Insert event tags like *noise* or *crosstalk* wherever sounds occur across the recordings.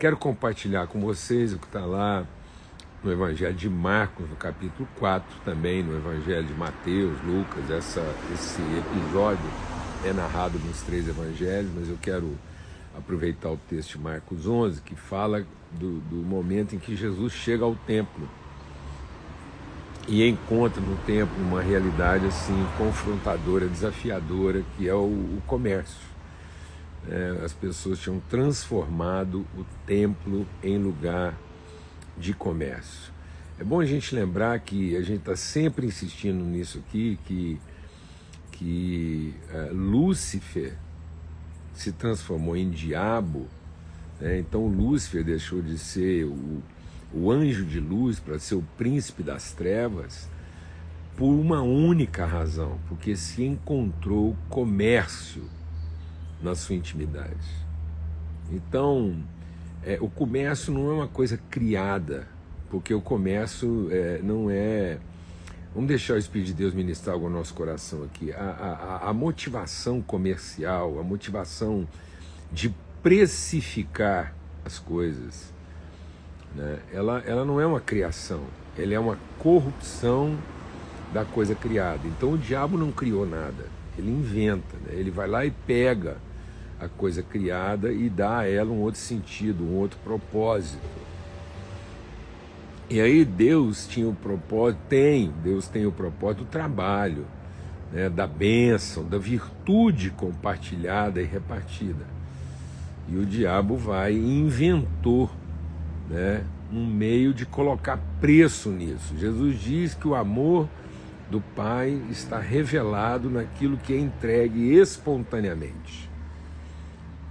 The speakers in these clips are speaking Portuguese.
Quero compartilhar com vocês o que está lá no Evangelho de Marcos, no capítulo 4, também no Evangelho de Mateus, Lucas. Essa, esse episódio é narrado nos três evangelhos, mas eu quero aproveitar o texto de Marcos 11, que fala do, do momento em que Jesus chega ao templo e encontra no templo uma realidade assim confrontadora, desafiadora, que é o, o comércio. É, as pessoas tinham transformado o templo em lugar de comércio. É bom a gente lembrar que a gente está sempre insistindo nisso aqui, que, que uh, Lúcifer se transformou em diabo, né? então Lúcifer deixou de ser o, o anjo de luz para ser o príncipe das trevas por uma única razão, porque se encontrou comércio na sua intimidade. Então, é, o comércio não é uma coisa criada, porque o comércio é, não é. Vamos deixar o Espírito de Deus ministrar algo ao nosso coração aqui. A, a, a motivação comercial, a motivação de precificar as coisas, né, ela, ela não é uma criação, ela é uma corrupção da coisa criada. Então o diabo não criou nada, ele inventa, né, ele vai lá e pega a coisa criada e dá a ela um outro sentido, um outro propósito. E aí Deus tinha o propósito, tem, Deus tem o propósito do trabalho, né, da bênção, da virtude compartilhada e repartida. E o diabo vai e inventou né, um meio de colocar preço nisso. Jesus diz que o amor do Pai está revelado naquilo que é entregue espontaneamente.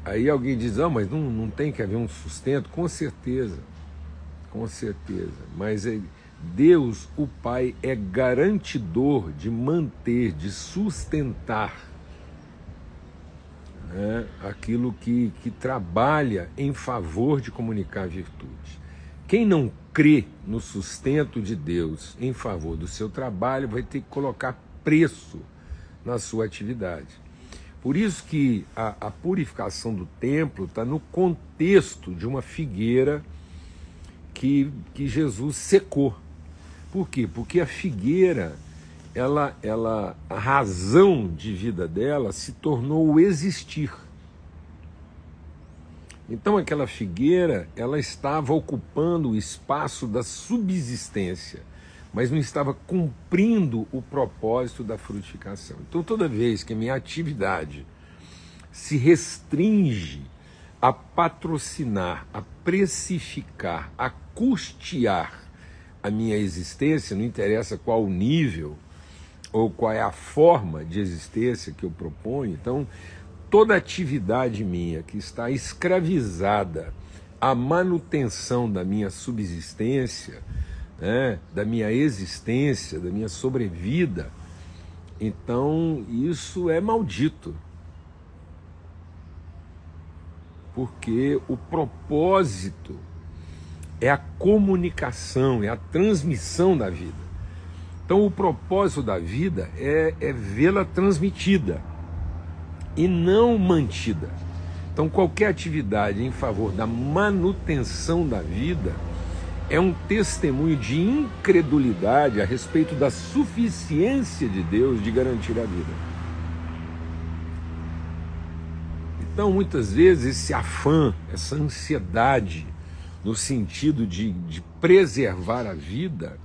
Aí alguém diz, ah, mas não, não tem que haver um sustento? Com certeza, com certeza. Mas é, Deus, o Pai, é garantidor de manter, de sustentar né, aquilo que, que trabalha em favor de comunicar virtude. Quem não crê no sustento de Deus em favor do seu trabalho vai ter que colocar preço na sua atividade. Por isso que a, a purificação do templo está no contexto de uma figueira que, que Jesus secou. Por quê? Porque a figueira, ela, ela, a razão de vida dela se tornou o existir. Então aquela figueira, ela estava ocupando o espaço da subsistência mas não estava cumprindo o propósito da frutificação. Então, toda vez que a minha atividade se restringe a patrocinar, a precificar, a custear a minha existência, não interessa qual o nível ou qual é a forma de existência que eu proponho, então toda atividade minha que está escravizada à manutenção da minha subsistência, né, da minha existência, da minha sobrevida, então isso é maldito. Porque o propósito é a comunicação, é a transmissão da vida. Então, o propósito da vida é, é vê-la transmitida e não mantida. Então, qualquer atividade em favor da manutenção da vida é um testemunho de incredulidade a respeito da suficiência de Deus de garantir a vida. Então, muitas vezes, esse afã, essa ansiedade, no sentido de, de preservar a vida,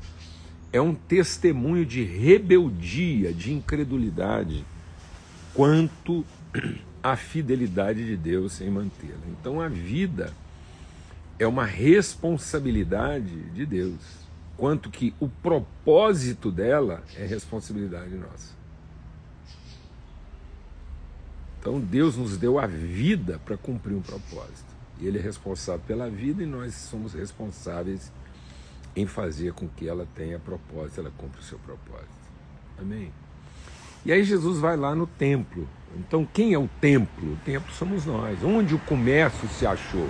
é um testemunho de rebeldia, de incredulidade, quanto *clears throat* à fidelidade de Deus em mantê-la. Então, a vida é uma responsabilidade de Deus, quanto que o propósito dela é responsabilidade nossa. Então Deus nos deu a vida para cumprir um propósito. E Ele é responsável pela vida e nós somos responsáveis em fazer com que ela tenha propósito, ela cumpra o seu propósito. Amém? E aí Jesus vai lá no templo. Então quem é o templo? O templo somos nós. Onde o comércio se achou?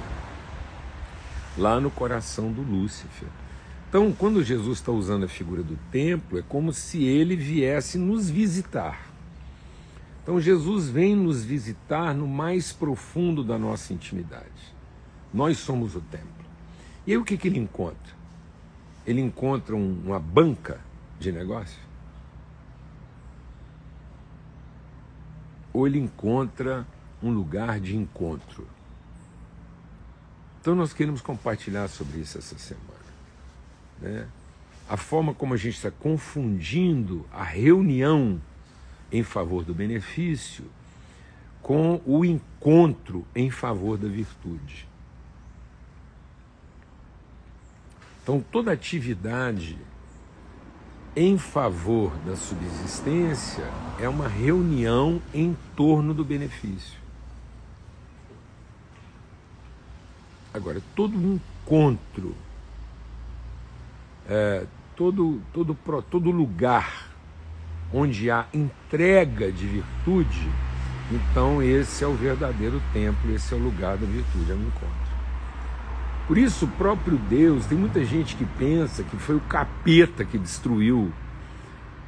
Lá no coração do Lúcifer. Então, quando Jesus está usando a figura do templo, é como se ele viesse nos visitar. Então, Jesus vem nos visitar no mais profundo da nossa intimidade, Nós somos o templo. E aí o que, que ele encontra? Ele encontra um, uma banca de negócio? Ou ele encontra um lugar de encontro? Então nós queremos compartilhar sobre isso essa semana. Né? A forma como a gente está confundindo a reunião em favor do benefício com o encontro em favor da virtude. Então, toda atividade em favor da subsistência é uma reunião em torno do benefício. Agora, todo encontro, é, todo, todo, todo lugar onde há entrega de virtude, então esse é o verdadeiro templo, esse é o lugar da virtude, é o encontro. Por isso, o próprio Deus, tem muita gente que pensa que foi o capeta que destruiu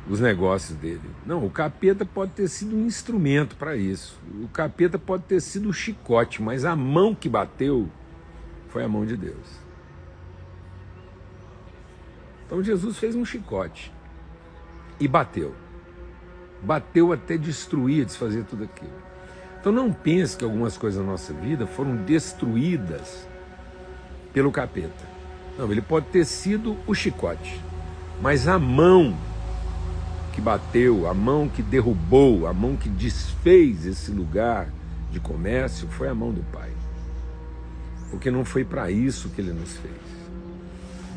os negócios dele. Não, o capeta pode ter sido um instrumento para isso. O capeta pode ter sido o chicote, mas a mão que bateu foi a mão de Deus. Então Jesus fez um chicote e bateu. Bateu até destruir, desfazer tudo aquilo. Então não pense que algumas coisas na nossa vida foram destruídas pelo capeta. Não, ele pode ter sido o chicote, mas a mão que bateu, a mão que derrubou, a mão que desfez esse lugar de comércio foi a mão do Pai. Porque não foi para isso que ele nos fez.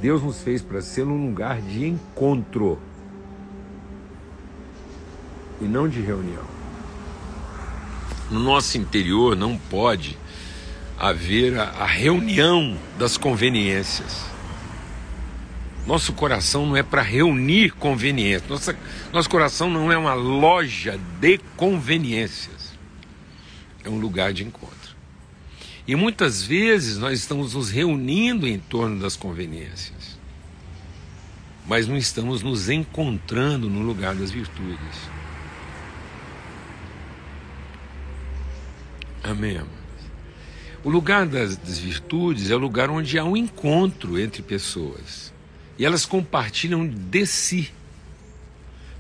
Deus nos fez para ser um lugar de encontro e não de reunião. No nosso interior não pode haver a, a reunião das conveniências. Nosso coração não é para reunir conveniências. Nossa, nosso coração não é uma loja de conveniências. É um lugar de encontro. E muitas vezes nós estamos nos reunindo em torno das conveniências, mas não estamos nos encontrando no lugar das virtudes. Amém. O lugar das, das, virtudes é o lugar onde há um encontro entre pessoas e elas compartilham de si.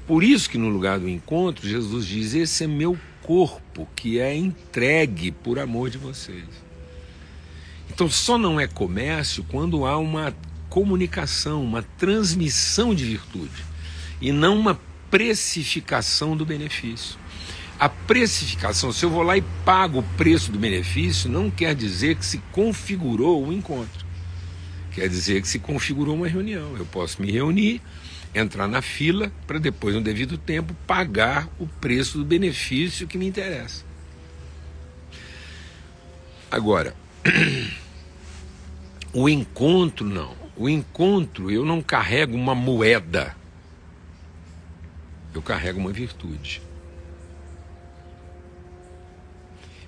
Por isso que no lugar do encontro, Jesus diz: Esse é meu corpo que é entregue por amor de vocês. Então só não é comércio quando há uma comunicação, uma transmissão de virtude e não uma precificação do benefício. A precificação, se eu vou lá e pago o preço do benefício, não quer dizer que se configurou o encontro. Quer dizer que se configurou uma reunião. Eu posso me reunir, entrar na fila, para depois, no devido tempo, pagar o preço do benefício que me interessa. Agora, o encontro não. O encontro, eu não carrego uma moeda, eu carrego uma virtude.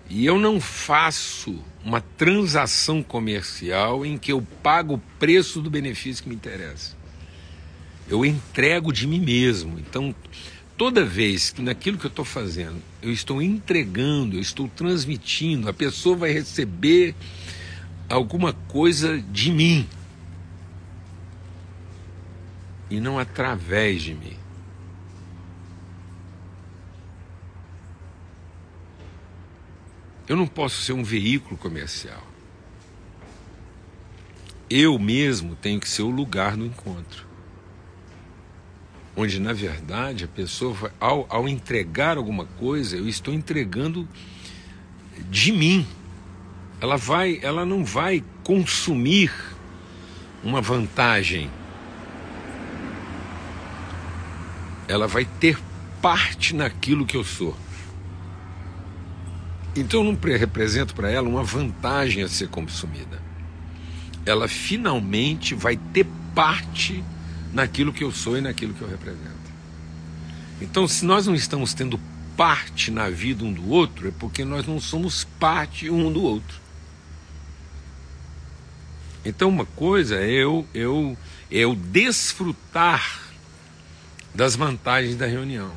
E eu não faço uma transação comercial em que eu pago o preço do benefício que me interessa. Eu entrego de mim mesmo. Então, toda vez que naquilo que eu estou fazendo, eu estou entregando, eu estou transmitindo, a pessoa vai receber alguma coisa de mim e não através de mim. Eu não posso ser um veículo comercial. Eu mesmo tenho que ser o lugar do encontro. Onde, na verdade, a pessoa, ao, ao entregar alguma coisa, eu estou entregando de mim. Ela, vai, ela não vai consumir uma vantagem. Ela vai ter parte naquilo que eu sou. Então eu não represento para ela uma vantagem a ser consumida. Ela finalmente vai ter parte naquilo que eu sou e naquilo que eu represento. Então, se nós não estamos tendo parte na vida um do outro, é porque nós não somos parte um do outro. Então, uma coisa é eu, eu, é eu desfrutar das vantagens da reunião.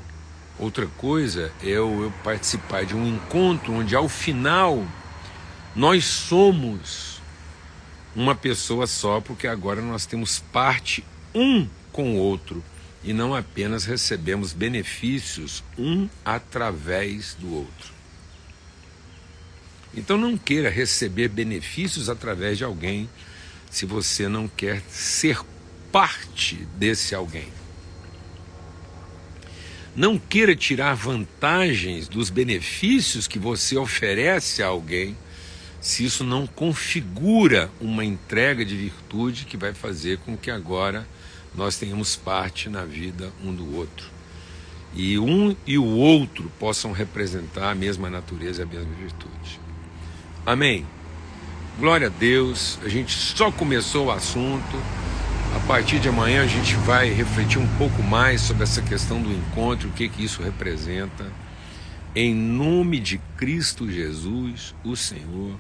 Outra coisa é eu, eu participar de um encontro onde, ao final, nós somos uma pessoa só, porque agora nós temos parte um com o outro e não apenas recebemos benefícios um através do outro. Então não queira receber benefícios através de alguém se você não quer ser parte desse alguém. Não queira tirar vantagens dos benefícios que você oferece a alguém se isso não configura uma entrega de virtude que vai fazer com que agora nós tenhamos parte na vida um do outro. E um e o outro possam representar a mesma natureza e a mesma virtude. Amém. Glória a Deus. A gente só começou o assunto. A partir de amanhã a gente vai refletir um pouco mais sobre essa questão do encontro, o que que isso representa. Em nome de Cristo Jesus, o Senhor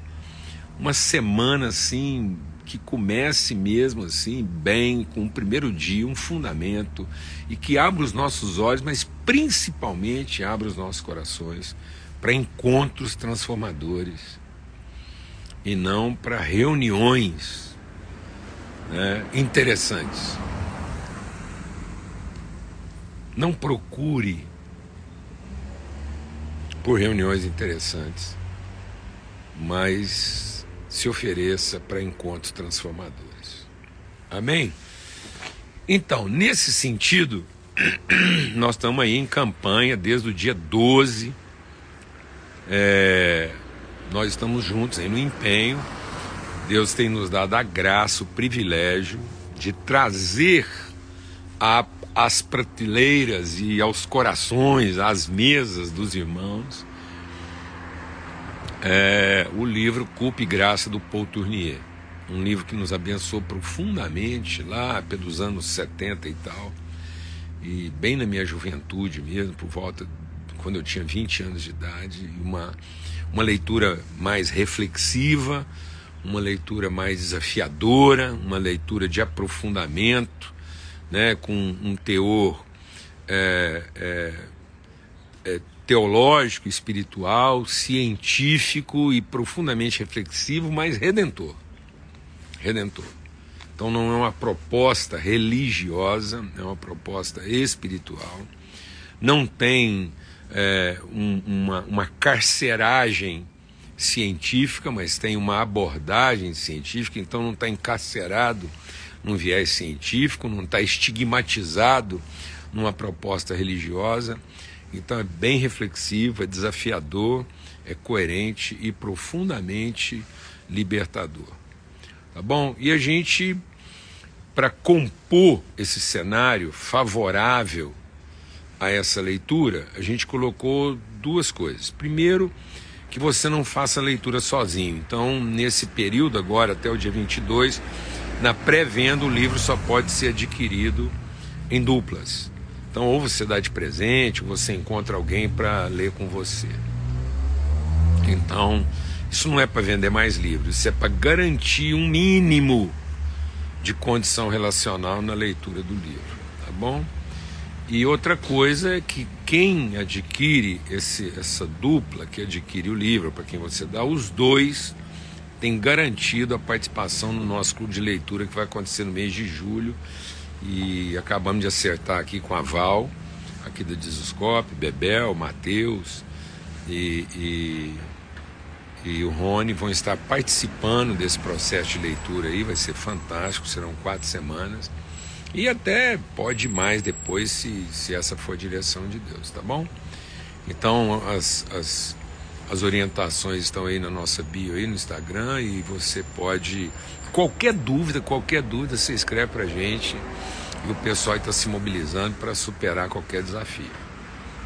uma semana assim que comece mesmo assim bem com o primeiro dia, um fundamento e que abra os nossos olhos, mas principalmente abra os nossos corações para encontros transformadores e não para reuniões né, interessantes. Não procure por reuniões interessantes, mas se ofereça para encontros transformadores. Amém? Então, nesse sentido, *clears throat* nós estamos aí em campanha desde o dia 12. É, nós estamos juntos aí no empenho. Deus tem nos dado a graça, o privilégio de trazer às prateleiras e aos corações, às mesas dos irmãos, é o livro Culpa e Graça do Paul Tournier. Um livro que nos abençoou profundamente lá pelos anos 70 e tal. E bem na minha juventude mesmo, por volta quando eu tinha 20 anos de idade, uma, uma leitura mais reflexiva, uma leitura mais desafiadora, uma leitura de aprofundamento, né, com um teor é, é, é, teológico, espiritual, científico e profundamente reflexivo, mas redentor. Redentor. Então não é uma proposta religiosa, é uma proposta espiritual. Não tem é, um, uma, uma carceragem científica, mas tem uma abordagem científica, então não está encarcerado num viés científico, não está estigmatizado numa proposta religiosa então é bem reflexivo, é desafiador, é coerente e profundamente libertador. Tá bom? E a gente, para compor esse cenário favorável a essa leitura, a gente colocou duas coisas. Primeiro, que você não faça a leitura sozinho. Então, nesse período agora, até o dia 22, na pré-venda, o livro só pode ser adquirido em duplas. Então, ou você dá de presente, ou você encontra alguém para ler com você. Então, isso não é para vender mais livros, isso é para garantir um mínimo de condição relacional na leitura do livro, tá bom? E outra coisa é que quem adquire esse, essa dupla, que adquire o livro, para quem você dá, os dois têm garantido a participação no nosso clube de leitura que vai acontecer no mês de julho e acabamos de acertar aqui com a Val, aqui do Dizoscope, Bebel, Matheus e, e, e, o Rony vão estar participando desse processo de leitura aí, vai ser fantástico, serão quatro semanas. E até pode mais depois, se, se essa for a direção de Deus, tá bom? Então as, as, as orientações estão aí na nossa bio aí no Instagram e você pode. Qualquer dúvida, qualquer dúvida, você escreve pra gente e o pessoal está se mobilizando para superar qualquer desafio.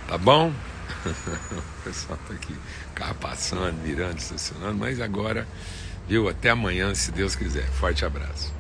Tá bom? *laughs* o pessoal está aqui, carro passando, virando, estacionando, mas agora, viu? Até amanhã, se Deus quiser. Forte abraço.